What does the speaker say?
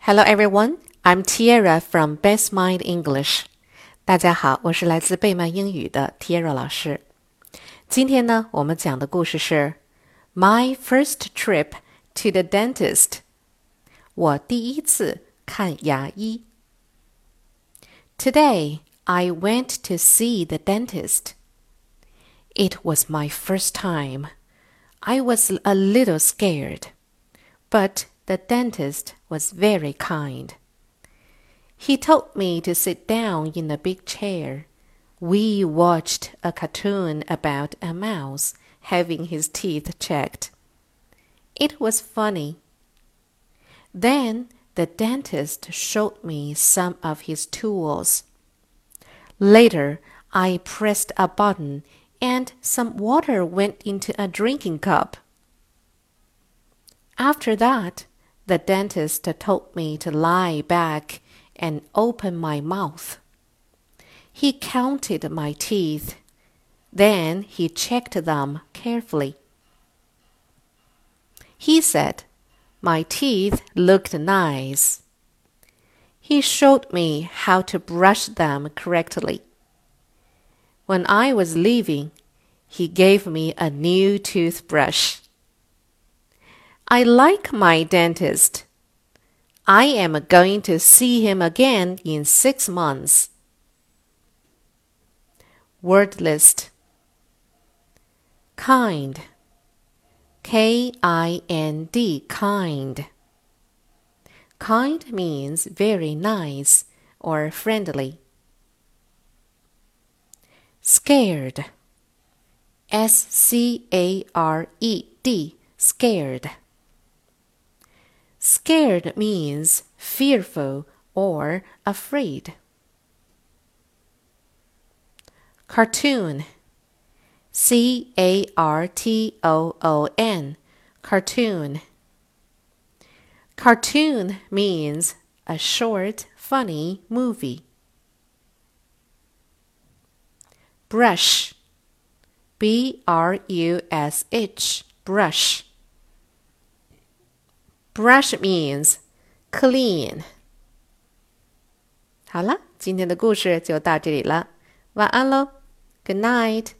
Hello everyone, I'm Tiara from Best Mind English. 大家好，我是来自贝曼英语的 Tiara 老师。今天呢，我们讲的故事是 My first trip to the dentist。我第一次看牙医。Today I went to see the dentist. It was my first time. I was a little scared, but the dentist was very kind. He told me to sit down in a big chair. We watched a cartoon about a mouse having his teeth checked. It was funny. Then the dentist showed me some of his tools. Later, I pressed a button and some water went into a drinking cup. After that, the dentist told me to lie back and open my mouth. He counted my teeth. Then he checked them carefully. He said my teeth looked nice. He showed me how to brush them correctly. When I was leaving, he gave me a new toothbrush. I like my dentist. I am going to see him again in six months. Word list Kind K I N D Kind Kind means very nice or friendly. Scared S C A R E D Scared Scared means fearful or afraid. Cartoon. C A R T O O N. Cartoon. Cartoon means a short, funny movie. Brush. B R U S H. Brush Brush means clean。好了，今天的故事就到这里了，晚安喽，Good night。